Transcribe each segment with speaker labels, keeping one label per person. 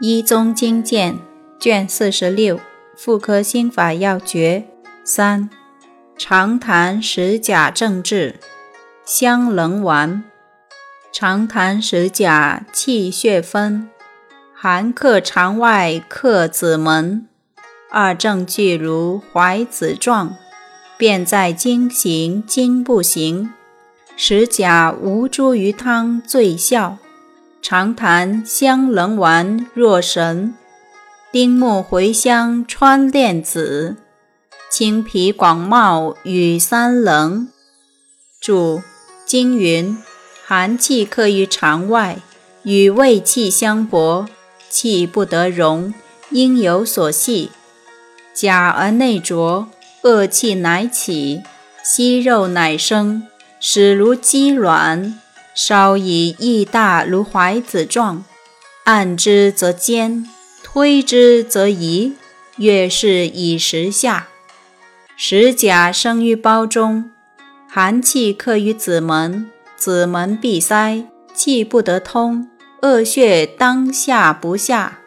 Speaker 1: 一宗经鉴卷四十六，妇科心法要诀三：常痰使甲正治，香棱丸。常痰使甲气血分，寒克肠外克子门，二症俱如怀子状，便在经行经不行，使甲无茱萸汤最效。长痰香棱丸若神，丁木茴香川炼子，青皮广袤与三棱。注：经云：寒气克于肠外，与胃气相搏，气不得容，应有所系。甲而内浊，恶气乃起，息肉乃生，始如鸡卵。稍以益大如怀子状，按之则坚，推之则移。月是以时下，时甲生于胞中，寒气克于子门，子门闭塞，气不得通，恶血当下不下，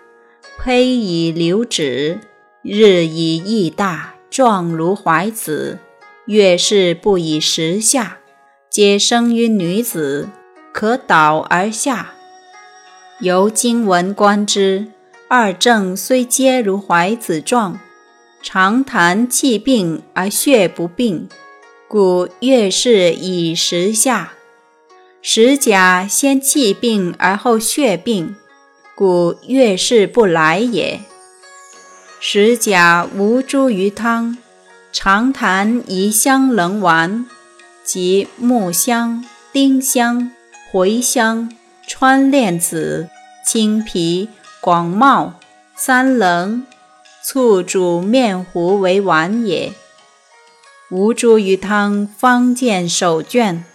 Speaker 1: 胚以流止，日以益大，状如怀子。月是不以时下，皆生于女子。可导而下，由经文观之，二症虽皆如怀子状，常痰气病而血不病，故月是以时下；时甲先气病而后血病，故月是不来也。时甲无茱萸汤，常痰宜香棱丸，即木香、丁香。茴香、川楝子、青皮、广袤、三棱、醋煮面糊为丸也。吴茱萸汤方见手卷。